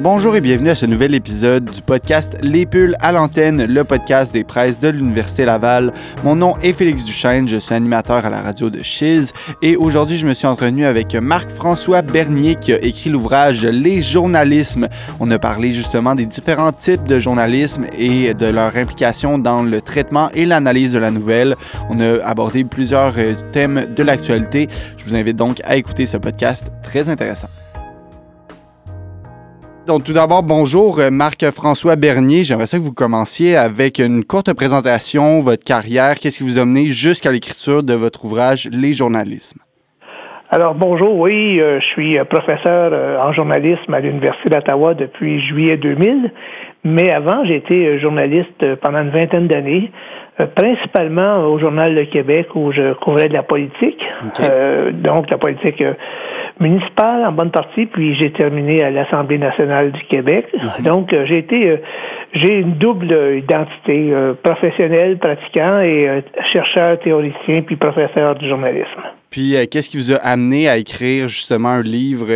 Bonjour et bienvenue à ce nouvel épisode du podcast Les Pulls à l'antenne, le podcast des presses de l'Université Laval. Mon nom est Félix Duchesne, je suis animateur à la radio de Chiz et aujourd'hui je me suis entretenu avec Marc-François Bernier qui a écrit l'ouvrage Les journalismes. On a parlé justement des différents types de journalisme et de leur implication dans le traitement et l'analyse de la nouvelle. On a abordé plusieurs euh, thèmes de l'actualité. Je vous invite donc à écouter ce podcast très intéressant. Donc, tout d'abord, bonjour, euh, Marc-François Bernier. J'aimerais ça que vous commenciez avec une courte présentation, votre carrière, qu'est-ce qui vous a mené jusqu'à l'écriture de votre ouvrage Les journalismes? Alors, bonjour, oui, euh, je suis euh, professeur en journalisme à l'Université d'Ottawa depuis juillet 2000, mais avant, j'ai été journaliste pendant une vingtaine d'années, principalement au Journal Le Québec où je couvrais de la politique, donc la politique municipale en bonne partie, puis j'ai terminé à l'Assemblée nationale du Québec. Mhm. Donc, euh, j'ai été, euh, j'ai une double identité, euh, professionnel, pratiquant et chercheur, théoricien, puis professeur du journalisme. Puis, qu'est-ce qui vous a amené à écrire justement un livre?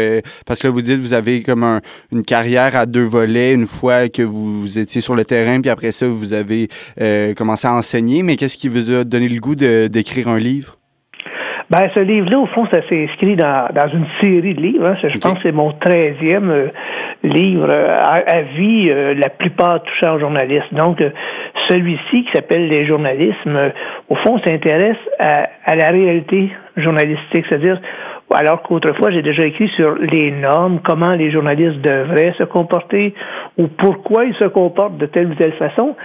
parce que là, vous dites, vous avez comme une carrière à deux volets, une fois que vous étiez sur le terrain, puis après ça, vous avez commencé à enseigner. Mais qu'est-ce qui vous a donné le goût d'écrire un livre? Ben, ce livre-là, au fond, ça s'est inscrit dans, dans une série de livres. Hein. Je pense que c'est mon treizième euh, livre euh, à, vie, euh, la plupart touchant aux journalistes. Donc, celui-ci, qui s'appelle Les journalismes, au fond, s'intéresse à, à la réalité journalistique, c'est-à-dire alors qu'autrefois, j'ai déjà écrit sur les normes, comment les journalistes devraient se comporter ou pourquoi ils se comportent de telle ou telle façon.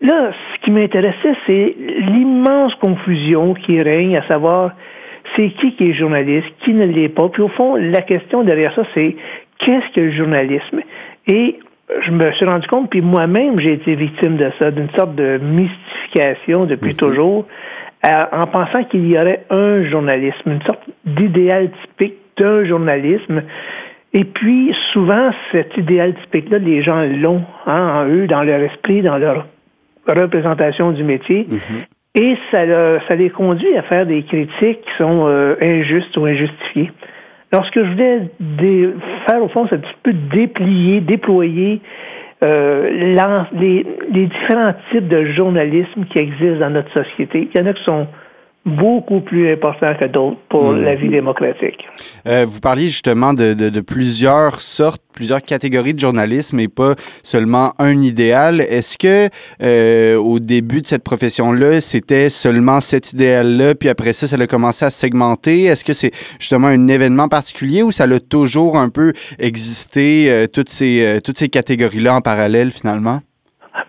Là, ce qui m'intéressait, c'est l'immense confusion qui règne, à savoir c'est qui qui est journaliste, qui ne l'est pas. Puis au fond, la question derrière ça, c'est qu'est-ce que le journalisme? Et je me suis rendu compte, puis moi-même, j'ai été victime de ça, d'une sorte de mystification depuis mhm. toujours en pensant qu'il y aurait un journalisme, une sorte d'idéal typique d'un journalisme. Et puis, souvent, cet idéal typique-là, les gens l'ont hein, en eux, dans leur esprit, dans leur représentation du métier. Mm-hmm. Et ça, ça les conduit à faire des critiques qui sont euh, injustes ou injustifiées. Lorsque je voulais faire, au fond, c'est un petit peu déplier, déployer euh, les, les, différents types de journalisme qui existent dans notre société. Il y en a qui sont beaucoup plus importants que d'autres pour hmm. la vie démocratique. Euh, vous parliez justement de, de, de, plusieurs sortes, plusieurs catégories de journalisme et pas seulement un idéal. Est-ce que euh, au début de cette profession-là, c'était seulement cet idéal-là, puis après ça, ça a commencé à segmenter? Est-ce que c'est justement un événement particulier ou ça a toujours un peu existé, euh, toutes ces, euh, toutes ces catégories-là en parallèle finalement?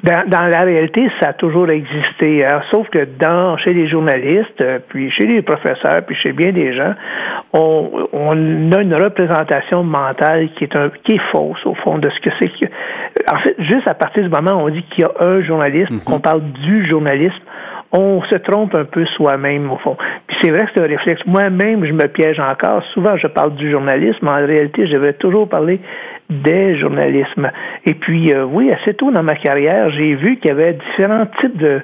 Dans, dans, la réalité, ça a toujours existé. Hein. Sauf que dans chez les journalistes, euh, puis chez les professeurs, puis chez bien des gens, on, on a une représentation mentale qui est un qui est fausse au fond de ce que c'est que. En fait, juste à partir du moment où on dit qu'il y a un journalisme, mm-hmm. qu'on parle du journalisme, on se trompe un peu soi-même, au fond. Puis c'est vrai que c'est un réflexe. Moi-même, je me piège encore. Souvent, je parle du journalisme. En réalité, je vais toujours parler des journalismes. Et puis, euh, oui, assez tôt dans ma carrière, j'ai vu qu'il y avait différents types de,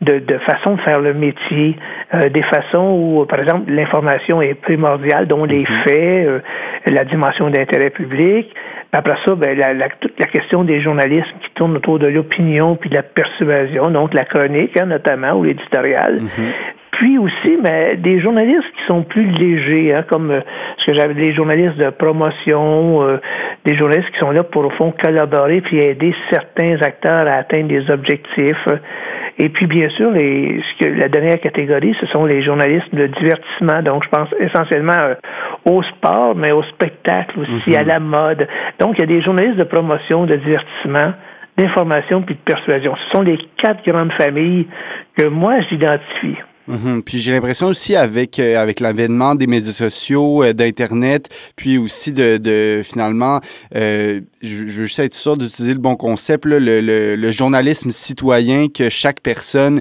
de, de façons de faire le métier, euh, des façons où, par exemple, l'information est primordiale, dont les mhm. faits, euh, la dimension d'intérêt public. Après ça, ben, la, la, toute la question des journalistes qui tournent autour de l'opinion puis de la persuasion, donc la chronique hein, notamment ou l'éditorial. Mhm. Puis aussi, mais des journalistes qui sont plus légers, hein, comme euh, que j'avais des journalistes de promotion, euh, des journalistes qui sont là pour au fond collaborer puis aider certains acteurs à atteindre des objectifs. Et puis bien sûr, les, ce que, la dernière catégorie, ce sont les journalistes de divertissement. Donc je pense essentiellement euh, au sport, mais au spectacle aussi, à mhm. la mode. Donc il y a des journalistes de promotion, de divertissement d'information puis de persuasion. Ce sont les quatre grandes familles que moi j'identifie. Mhm. Puis j'ai l'impression aussi avec, euh, avec l'avènement des médias sociaux, euh, d'Internet, puis aussi de, de finalement, euh, je, je, veux juste être sûr d'utiliser le bon concept, le, le, le, journalisme citoyen que chaque personne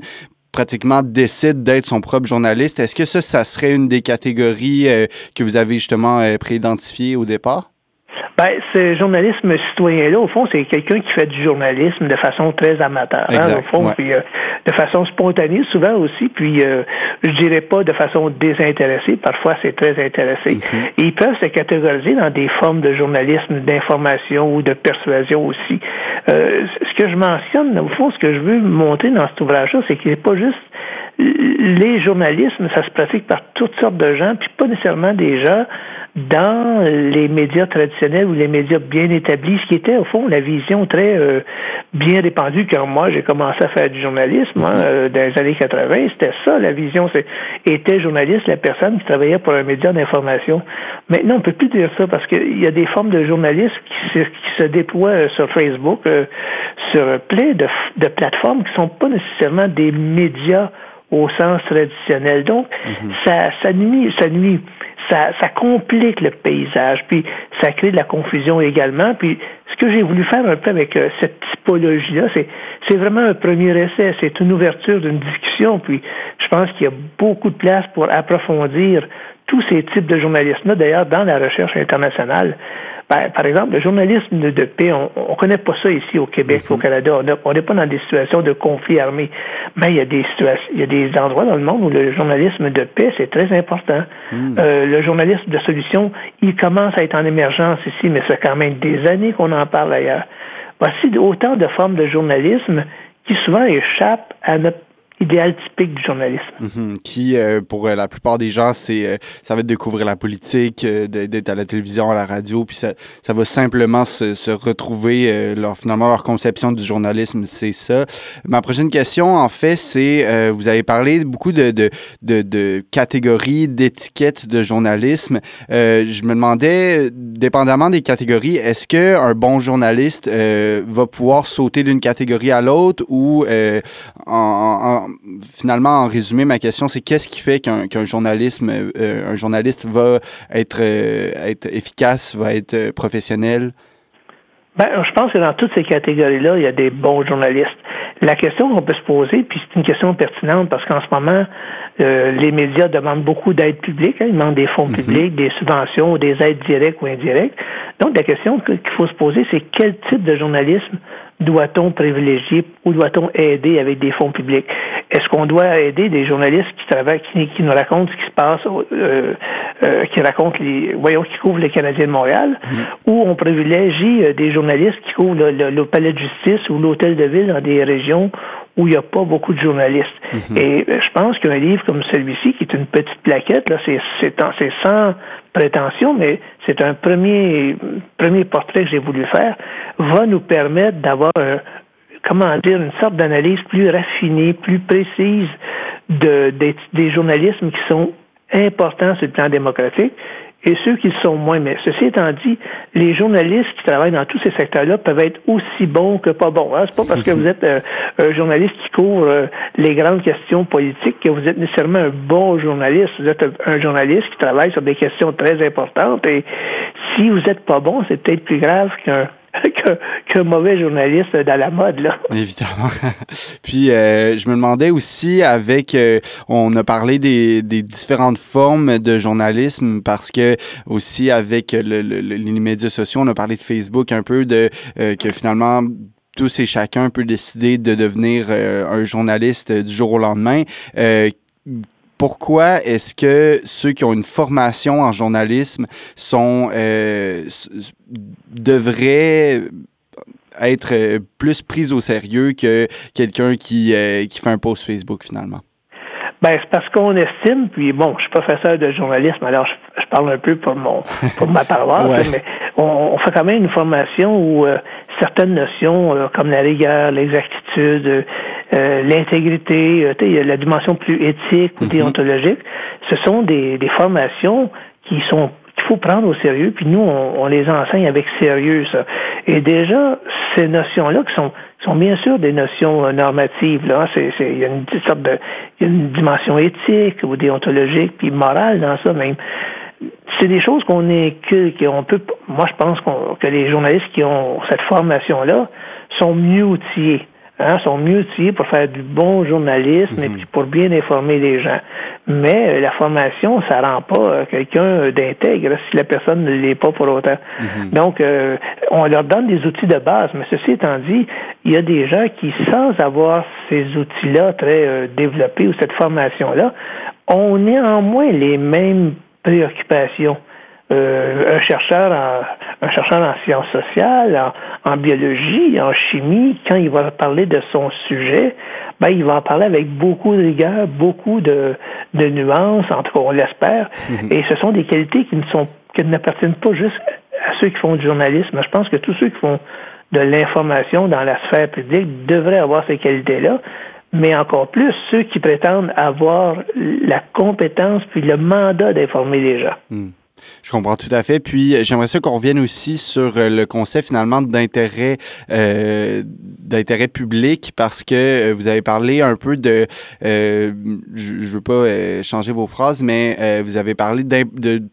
pratiquement décide d'être son propre journaliste. Est-ce que ça, ça serait une des catégories que vous avez justement préidentifiées au départ? Ben, ce journalisme citoyen-là, au fond, c'est quelqu'un qui fait du journalisme de façon très amateur. Hein, au fond, puis, euh, de façon spontanée, souvent aussi, puis euh, je dirais pas de façon désintéressée, parfois c'est très intéressé. Mhm. ils peuvent se catégoriser dans des formes de journalisme, d'information ou de persuasion aussi. Euh, ce que je mentionne, au fond, ce que je veux montrer dans cet ouvrage-là, c'est qu'il n'est pas juste les journalismes, ça se pratique par toutes sortes de gens, puis pas nécessairement des gens dans les médias traditionnels ou les médias bien établis, ce qui était au fond la vision très euh, bien répandue quand moi j'ai commencé à faire du journalisme hein, euh, dans les années 80, c'était ça la vision, c'est était journaliste la personne qui travaillait pour un média d'information. Maintenant, on peut plus dire ça parce qu'il y a des formes de journalisme qui se, qui se déploient euh, sur Facebook, sur plein de, de plateformes qui sont pas nécessairement des médias au sens traditionnel. Donc, mhm. ça, ça nuit, ça nuit ça, ça complique le paysage, puis ça crée de la confusion également. Puis ce que j'ai voulu faire un peu avec euh, cette typologie-là, c'est, c'est vraiment un premier essai, c'est une ouverture d'une discussion, puis je pense qu'il y a beaucoup de place pour approfondir tous ces types de journalisme-là, d'ailleurs, dans la recherche internationale. Ben, par exemple, le journalisme de paix, on ne connaît pas ça ici au Québec, au mhm. Canada. On n'est pas dans des situations de conflit armé. Mais il y a des situations, il y a des endroits dans le monde où le journalisme de paix, c'est très important. Mhm. Euh, le journalisme de solution, il commence à être en émergence ici, mais c'est quand même des années qu'on en parle ailleurs. Voici autant de formes de journalisme qui souvent échappent à notre idéal typique du journalisme. Mhm. qui, euh, pour euh, la plupart des gens, c'est euh, ça va être découvrir la politique, d'être à la télévision, à la radio, puis ça, ça va simplement se, se retrouver, leur, finalement, leur conception du journalisme, c'est ça. Ma prochaine question, en fait, c'est, vous avez parlé beaucoup de, de, de, de catégories, d'étiquettes de journalisme. je me demandais, dépendamment des catégories, est-ce qu'un bon journaliste va pouvoir sauter d'une catégorie à l'autre ou en finalement, en résumé, ma question, c'est qu'est-ce qui fait qu'un journalisme, euh, un journaliste va être, euh, être efficace, va être euh, professionnel? Ben, je pense que dans toutes ces catégories-là, il y a des bons journalistes. La question qu'on peut se poser, puis c'est une question pertinente parce qu'en ce moment, les médias demandent beaucoup d'aide publique. Hein, ils demandent des fonds mm-hmm. publics, des subventions, des aides directes ou indirectes. Donc, la question qu'il faut se poser, c'est quel type de journalisme doit-on privilégier ou doit-on aider avec des fonds publics? Est-ce qu'on doit aider des journalistes qui travaillent, qui, nous racontent ce qui se passe, euh, euh, qui racontent les, voyons, qui couvrent les Canadiens de Montréal, mm-hmm. ou on privilégie euh, des journalistes qui couvrent le, palais de justice ou l'hôtel de ville dans des régions où il n'y a pas beaucoup de journalistes. Mm-hmm. Et je pense qu'un livre comme celui-ci, qui est une petite plaquette, là, c'est, sans prétention, mais c'est un premier, premier portrait que j'ai voulu faire, va nous permettre d'avoir comment dire, une sorte d'analyse plus raffinée, plus précise de, des, journalismes qui sont importants sur le plan démocratique et ceux qui le sont moins. Mais ceci étant dit, les journalistes qui travaillent dans tous ces secteurs-là peuvent être aussi bons que pas bons. Hein? C'est pas parce que vous êtes euh, un journaliste qui couvre euh, les grandes questions politiques que vous êtes nécessairement un bon journaliste. Vous êtes un journaliste qui travaille sur des questions très importantes et si vous n'êtes pas bon, c'est peut-être plus grave qu'un qu'un mauvais journaliste dans la mode, là. Évidemment. Puis, euh, je me demandais aussi, avec, euh, on a parlé des, des, différentes formes de journalisme, parce que aussi avec le, les médias sociaux, on a parlé de Facebook un peu, de euh, que finalement, tous et chacun peut décider de devenir un journaliste du jour au lendemain pourquoi est-ce que ceux qui ont une formation en journalisme sont euh, devraient être euh, plus pris au sérieux que quelqu'un qui, euh, qui fait un post Facebook finalement? Ben, c'est parce qu'on estime, puis bon, je suis professeur de journalisme, alors je, parle un peu pour mon pour ma paroisse, mais on, fait quand même une formation où certaines notions comme la rigueur, l'exactitude, euh, l'intégrité, euh, la dimension plus éthique ou mhm. déontologique, ce sont des, des formations qui sont qu'il faut prendre au sérieux, puis nous, on, les enseigne avec sérieux, ça. Et déjà, ces notions-là, qui sont, sont bien sûr des notions euh, normatives, là, c'est, il y a une sorte de, il y a une dimension éthique ou déontologique, puis morale dans ça même. C'est des choses qu'on est que, qu'on peut, moi, je pense qu'on, que les journalistes qui ont cette formation-là sont mieux outillés hein, sont mieux outillés pour faire du bon journalisme et mhm. puis pour bien informer les gens. Mais la formation, ça rend pas quelqu'un d'intègre si la personne ne l'est pas pour autant. Mhm. Donc, on leur donne des outils de base, mais ceci étant dit, il y a des gens qui, sans avoir ces outils-là très développés ou cette formation-là, ont néanmoins les mêmes préoccupations. Euh, un chercheur en, un chercheur en sciences sociales, en, biologie, en chimie, quand il va parler de son sujet, ben il va en parler avec beaucoup de rigueur, beaucoup de, de nuances, en tout cas on l'espère. Et ce sont des qualités qui ne sont qui n'appartiennent pas juste à ceux qui font du journalisme. Je pense que tous ceux qui font de l'information dans la sphère publique devraient avoir ces qualités-là mais encore plus ceux qui prétendent avoir la compétence puis le mandat d'informer les gens. Hmm. Je comprends tout à fait. Puis euh, j'aimerais ça qu'on revienne aussi sur euh, le concept finalement d'intérêt euh, d'intérêt public parce que vous avez parlé un peu de je, ne veux pas changer vos phrases, mais vous avez parlé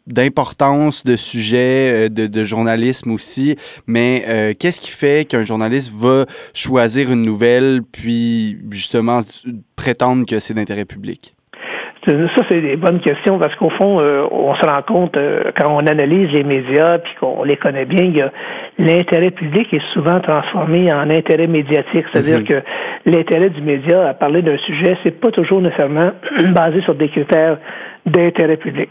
d'importance de, sujets de, de, journalisme aussi. Mais qu'est-ce qui fait qu'un journaliste va choisir une nouvelle puis justement prétendre que c'est d'intérêt public? Ça, c'est des bonnes questions parce qu'au fond, euh, on se rend compte euh, quand on analyse les médias puis qu'on les connaît bien, il y a l'intérêt public est souvent transformé en intérêt médiatique, c'est-à-dire mhm. que l'intérêt du média à parler d'un sujet, c'est pas toujours nécessairement basé sur des critères d'intérêt public.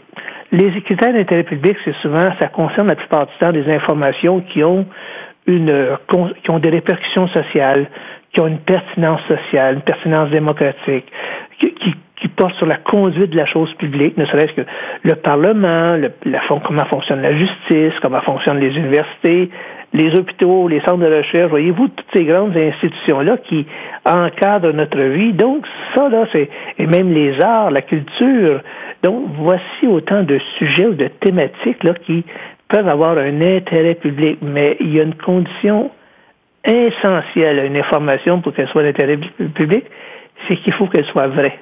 Les critères d'intérêt public, c'est souvent, ça concerne la plupart du temps des informations qui ont une, qui ont des répercussions sociales, qui ont une pertinence sociale, une pertinence démocratique, qui, qui qui porte sur la conduite de la chose publique, ne serait-ce que le Parlement, le, la, comment fonctionne la justice, comment fonctionnent les universités, les hôpitaux, les centres de recherche, voyez-vous, toutes ces grandes institutions-là qui encadrent notre vie. Donc, ça, là, c'est, et même les arts, la culture. Donc, voici autant de sujets ou de thématiques, là, qui peuvent avoir un intérêt public. Mais il y a une condition essentielle à une information pour qu'elle soit d'intérêt public, c'est qu'il faut qu'elle soit vraie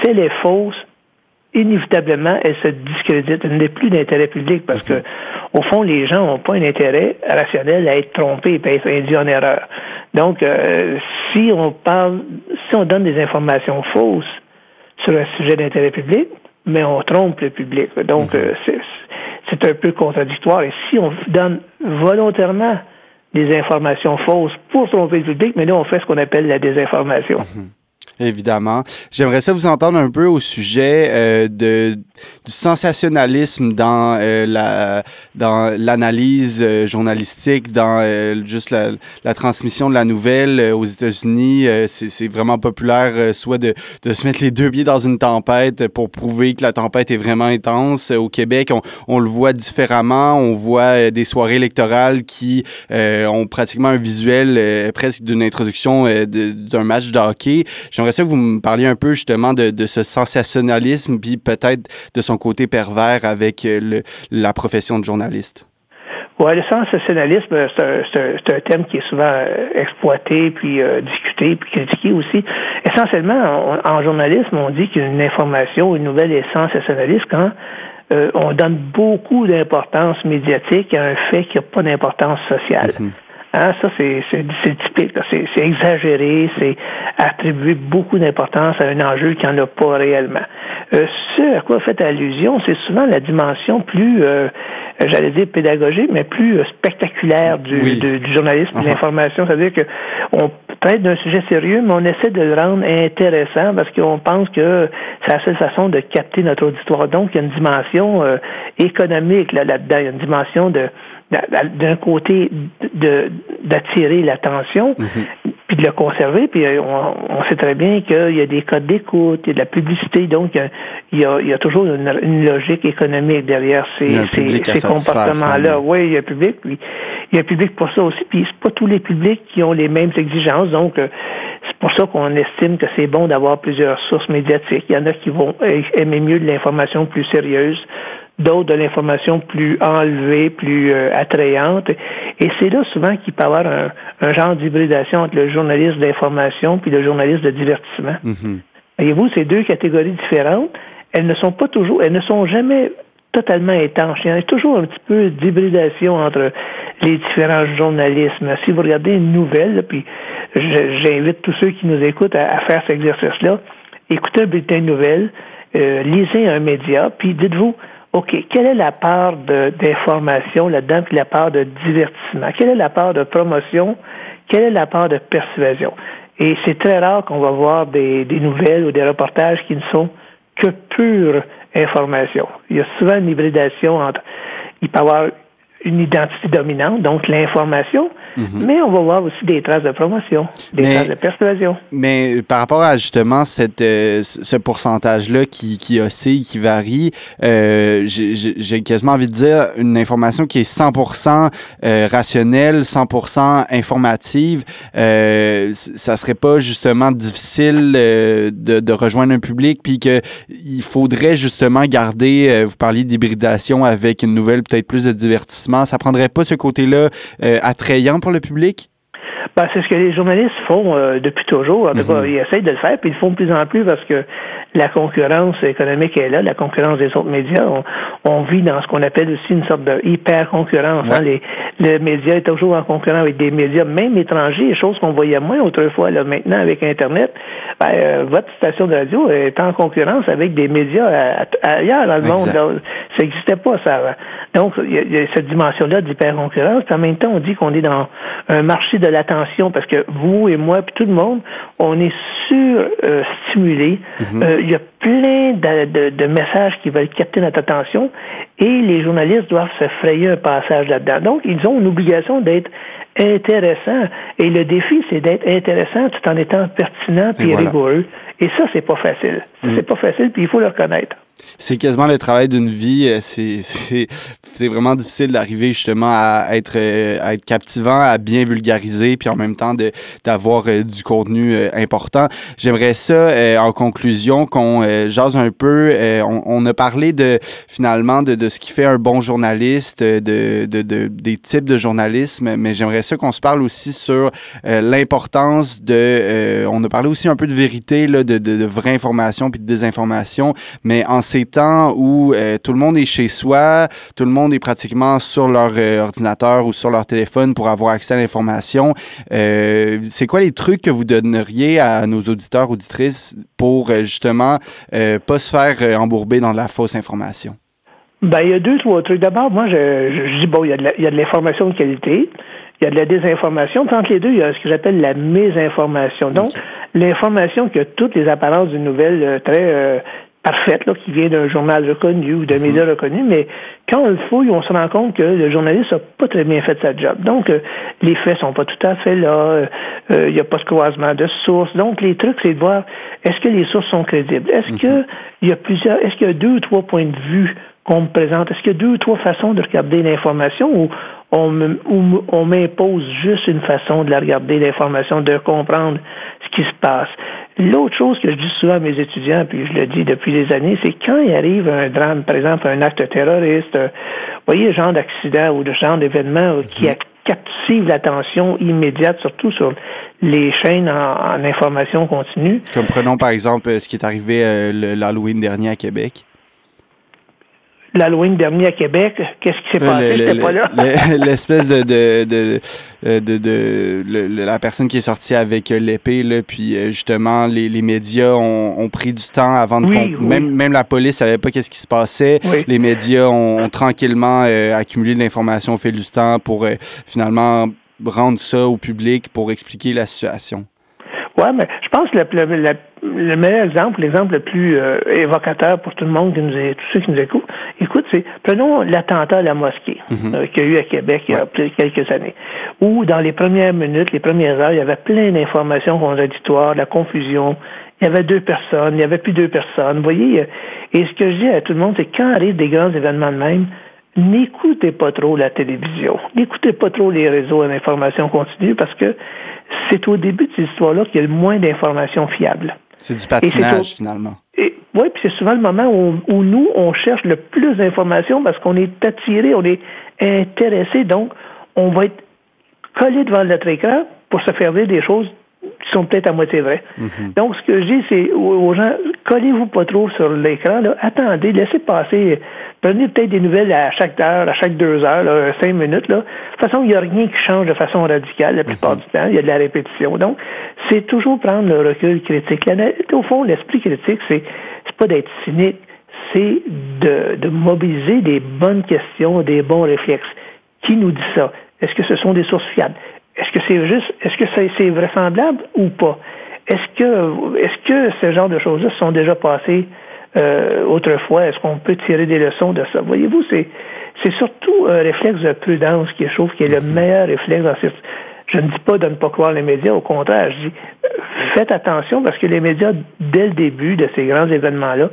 si elle est fausse, inévitablement, elle se discrédite. Elle n'est plus d'intérêt public parce que, au fond, les gens n'ont pas un intérêt rationnel à être trompés et à être induits en erreur. Donc, euh, si on parle, si on donne des informations fausses sur un sujet d'intérêt public, mais on trompe le public. Donc, euh, c'est un peu contradictoire. Et si on donne volontairement des informations fausses pour tromper le public, mais là, on fait ce qu'on appelle la désinformation. Mhm. Évidemment. J'aimerais ça vous entendre un peu au sujet euh, de, du sensationnalisme dans euh, la dans l'analyse euh, journalistique, dans juste la, transmission de la nouvelle aux États-Unis. c'est vraiment populaire, soit de, de se mettre les deux pieds dans une tempête pour prouver que la tempête est vraiment intense. Au Québec, on, on le voit différemment. On voit des soirées électorales qui ont pratiquement un visuel presque d'une introduction d'un match de hockey. J'aimerais ça que vous me parliez un peu justement de, de ce sensationnalisme, puis peut-être de son côté pervers avec euh, le, la profession de journaliste. Oui, le sensationnalisme, c'est un, thème qui est souvent euh, exploité, puis euh, discuté, puis critiqué aussi. Essentiellement, en journalisme, on dit qu'une information, une nouvelle est sensationnaliste quand on donne beaucoup d'importance médiatique à un fait qui n'a pas d'importance sociale. Mm-hmm. Hein, ça, c'est typique. C'est exagéré, c'est attribuer beaucoup d'importance à un enjeu qui n'en a pas réellement. Euh, ce à quoi fait allusion, c'est souvent la dimension plus, euh, j'allais dire pédagogique, mais plus euh, spectaculaire du, du journalisme, de l'information. C'est-à-dire que on traite d'un sujet sérieux, mais on essaie de le rendre intéressant parce qu'on pense que c'est la seule façon de capter notre auditoire. Donc, il y a une dimension euh, économique là-dedans, il y a une dimension de d'un côté d'attirer l'attention, mhm. puis de le conserver, puis euh, on, sait très bien qu'il y a des codes d'écoute, il y a de la publicité, donc il y a, il y a, toujours une, logique économique derrière ces, ces, comportements-là. Oui, il y a un public, puis il y a un public pour ça aussi, puis c'est pas tous les publics qui ont les mêmes exigences, donc euh, c'est pour ça qu'on estime que c'est bon d'avoir plusieurs sources médiatiques. Il y en a qui vont aimer mieux de l'information plus sérieuse, d'autres de l'information plus enlevée, plus euh, attrayante. Et c'est là souvent qu'il peut y avoir un, genre d'hybridation entre le journaliste d'information puis le journaliste de divertissement. Mm-hmm. Voyez-vous, ces deux catégories différentes, elles ne sont pas toujours, elles ne sont jamais totalement étanches. Il y a toujours un petit peu d'hybridation entre les différents journalismes. Si vous regardez une nouvelle, puis j'invite tous ceux qui nous écoutent à, à faire cet exercice-là, écoutez un bulletin de nouvelles, lisez un média, puis dites-vous, OK, quelle est la part d'information là-dedans, puis la part de divertissement? Quelle est la part de promotion? Quelle est la part de persuasion? Et c'est très rare qu'on va voir des, des, nouvelles ou des reportages qui ne sont que pure information. Il y a souvent une hybridation entre. Il peut y avoir une identité dominante, donc l'information, mhm. mais on va voir aussi des traces de promotion, des traces de persuasion. Mais par rapport à justement cette, euh, ce pourcentage-là qui, qui oscille, qui varie, euh, j'ai quasiment envie de dire une information qui est 100% euh, rationnelle, 100% informative, euh, ça serait pas justement difficile euh, de, de, rejoindre un public, puis qu'il faudrait justement garder, vous parliez d'hybridation avec une nouvelle peut-être plus de divertissement ça prendrait pas ce côté-là euh, attrayant pour le public? Ben, c'est ce que les journalistes font euh, depuis toujours. En tout cas, mhm. ils essayent de le faire, puis ils le font de plus en plus parce que la concurrence économique est là, la concurrence des autres médias. On, vit dans ce qu'on appelle aussi une sorte de hyper concurrence. Hein. Les, le média est toujours en concurrence avec des médias, même étrangers, choses qu'on voyait moins autrefois. Là, maintenant, avec Internet, ben, euh, votre station de radio est en concurrence avec des médias ailleurs dans le monde. Ça n'existait pas, ça. Donc, il y, a cette dimension-là d'hyper concurrence. Puis en même temps, on dit qu'on est dans un marché de l'attention parce que vous et moi, puis tout le monde, on est sur-stimulé. Euh, euh, il y a plein de, de, messages qui veulent capter notre attention et les journalistes doivent se frayer un passage là-dedans. Donc, ils ont une obligation d'être intéressants. Et le défi, c'est d'être intéressant tout en étant pertinent et, rigoureux. Et ça, c'est pas facile. Mm. C'est pas facile, puis il faut le reconnaître. C'est quasiment le travail d'une vie. Euh, c'est vraiment difficile d'arriver justement à être, euh, à être captivant, à bien vulgariser, puis en même temps d'avoir euh, du contenu important. J'aimerais ça, en conclusion, qu'on jase un peu. On, on, a parlé de finalement de, de, ce qui fait un bon journaliste, de, de, de des types de journalisme, mais j'aimerais ça qu'on se parle aussi sur l'importance de. on a parlé aussi un peu de vérité, là, de, de, de vraie information puis de désinformation, mais en ces temps où euh, tout le monde est chez soi, tout le monde est pratiquement sur leur euh, ordinateur ou sur leur téléphone pour avoir accès à l'information, euh, c'est quoi les trucs que vous donneriez à nos auditeurs, auditrices pour justement pas se faire embourber dans la fausse information? Ben, il y a deux, trois trucs. D'abord, moi, je, dis, bon, il y a de l'information de, qualité, il y a de la désinformation. Puis entre les deux, il y a ce que j'appelle la mésinformation. Donc, l'information qui a toutes les apparences d'une nouvelle très parfaite, là, qui vient d'un journal reconnu ou d'un mhm. média reconnu, mais quand on le fouille, on se rend compte que le journaliste n'a pas très bien fait sa job. Donc, euh, les faits sont pas tout à fait là, euh, euh, il n'y a pas de croisement de sources. Donc, les trucs, c'est de voir est-ce que les sources sont crédibles? Est-ce qu'il mhm. que y a plusieurs, est-ce qu'il y a deux ou trois points de vue qu'on me présente? Est-ce qu'il y a deux ou trois façons de regarder l'information ou on, m'impose juste une façon de la regarder, l'information, de comprendre ce qui se passe? L'autre chose que je dis souvent à mes étudiants, puis je le dis depuis des années, c'est quand il arrive un drame, par exemple un acte terroriste, euh, vous voyez, le genre d'accident ou le genre d'événement euh, qui mhm. captive l'attention immédiate, surtout sur les chaînes en, information continue. Comme prenons par exemple euh, ce qui est arrivé l'Halloween dernier à Québec l'Halloween dernier à Québec. Qu'est-ce qui s'est passé? J'étais pas là. L'espèce de, de, de, euh, de, de la personne qui est sortie avec euh, l'épée, là, puis euh, justement, les, les médias ont, ont, pris du temps avant de... Même, même la police savait pas qu'est-ce qui se passait. Les médias ont, tranquillement accumulé de l'information au fil du temps pour finalement rendre ça au public pour expliquer la situation. Oui, mais je pense que le, le, meilleur exemple, l'exemple le plus euh, évocateur pour tout le monde, qui nous est, tous ceux qui nous écoutent, écoute, c'est prenons l'attentat à la mosquée mhm. euh, qu'il y a eu à Québec il y a quelques années, où dans les premières minutes, les premières heures, il y avait plein d'informations contradictoires, la confusion. Il y avait deux personnes, il y avait plus deux personnes. Vous voyez, euh, et ce que je dis à tout le monde, c'est quand arrivent des grands événements de même, n'écoutez pas trop la télévision, n'écoutez pas trop les réseaux d'information continue parce que c'est au début de ces histoires-là qu'il y a le moins d'informations fiables. C'est du patinage, finalement. Et, oui, puis c'est souvent le moment où, où, nous, on cherche le plus d'informations parce qu'on est attiré, on est intéressé, donc on va être collé devant notre écran pour se faire dire des choses qui sont peut-être à moitié vraies. Mhm. Donc, ce que je dis, c'est aux gens, collez-vous pas trop sur l'écran, attendez, laissez passer Prenez peut-être des nouvelles à chaque heure, à chaque deux heures, cinq minutes. Là. De toute façon, il n'y a rien qui change de façon radicale la plupart du temps. Il y a de la répétition. Donc, c'est toujours prendre le recul critique. au fond, l'esprit critique, c'est pas d'être cynique, c'est de, de mobiliser des bonnes questions, des bons réflexes. Qui nous dit ça? Est-ce que ce sont des sources fiables? Est-ce que c'est juste, est-ce que c'est vraisemblable ou pas? Est-ce que, est-ce que ce genre de choses-là sont déjà passées euh, autrefois? Est-ce qu'on peut tirer des leçons de ça? Voyez-vous, c'est, c'est surtout un réflexe de prudence qui est, je trouve, qui est le meilleur réflexe dans cette. Je ne dis pas de ne pas croire les médias, au contraire, je dis faites attention parce que les médias, dès le début de ces grands événements-là,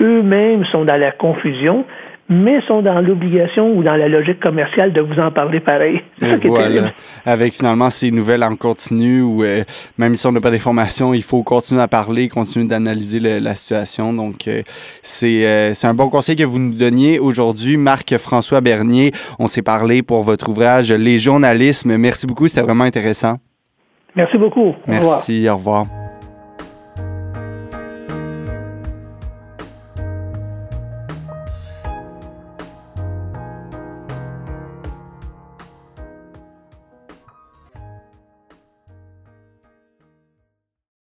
eux-mêmes sont dans la confusion, mais sont dans l'obligation ou dans la logique commerciale de vous en parler pareil. voilà. Avec finalement ces nouvelles en continu ou euh, même si on n'a pas d'informations, il faut continuer à parler, continuer d'analyser la situation. Donc, euh, c'est euh, c'est un bon conseil que vous nous donniez aujourd'hui. Marc-François Bernier, on s'est parlé pour votre ouvrage Les journalismes. Merci beaucoup, c'était vraiment intéressant. Merci beaucoup. Merci, au revoir.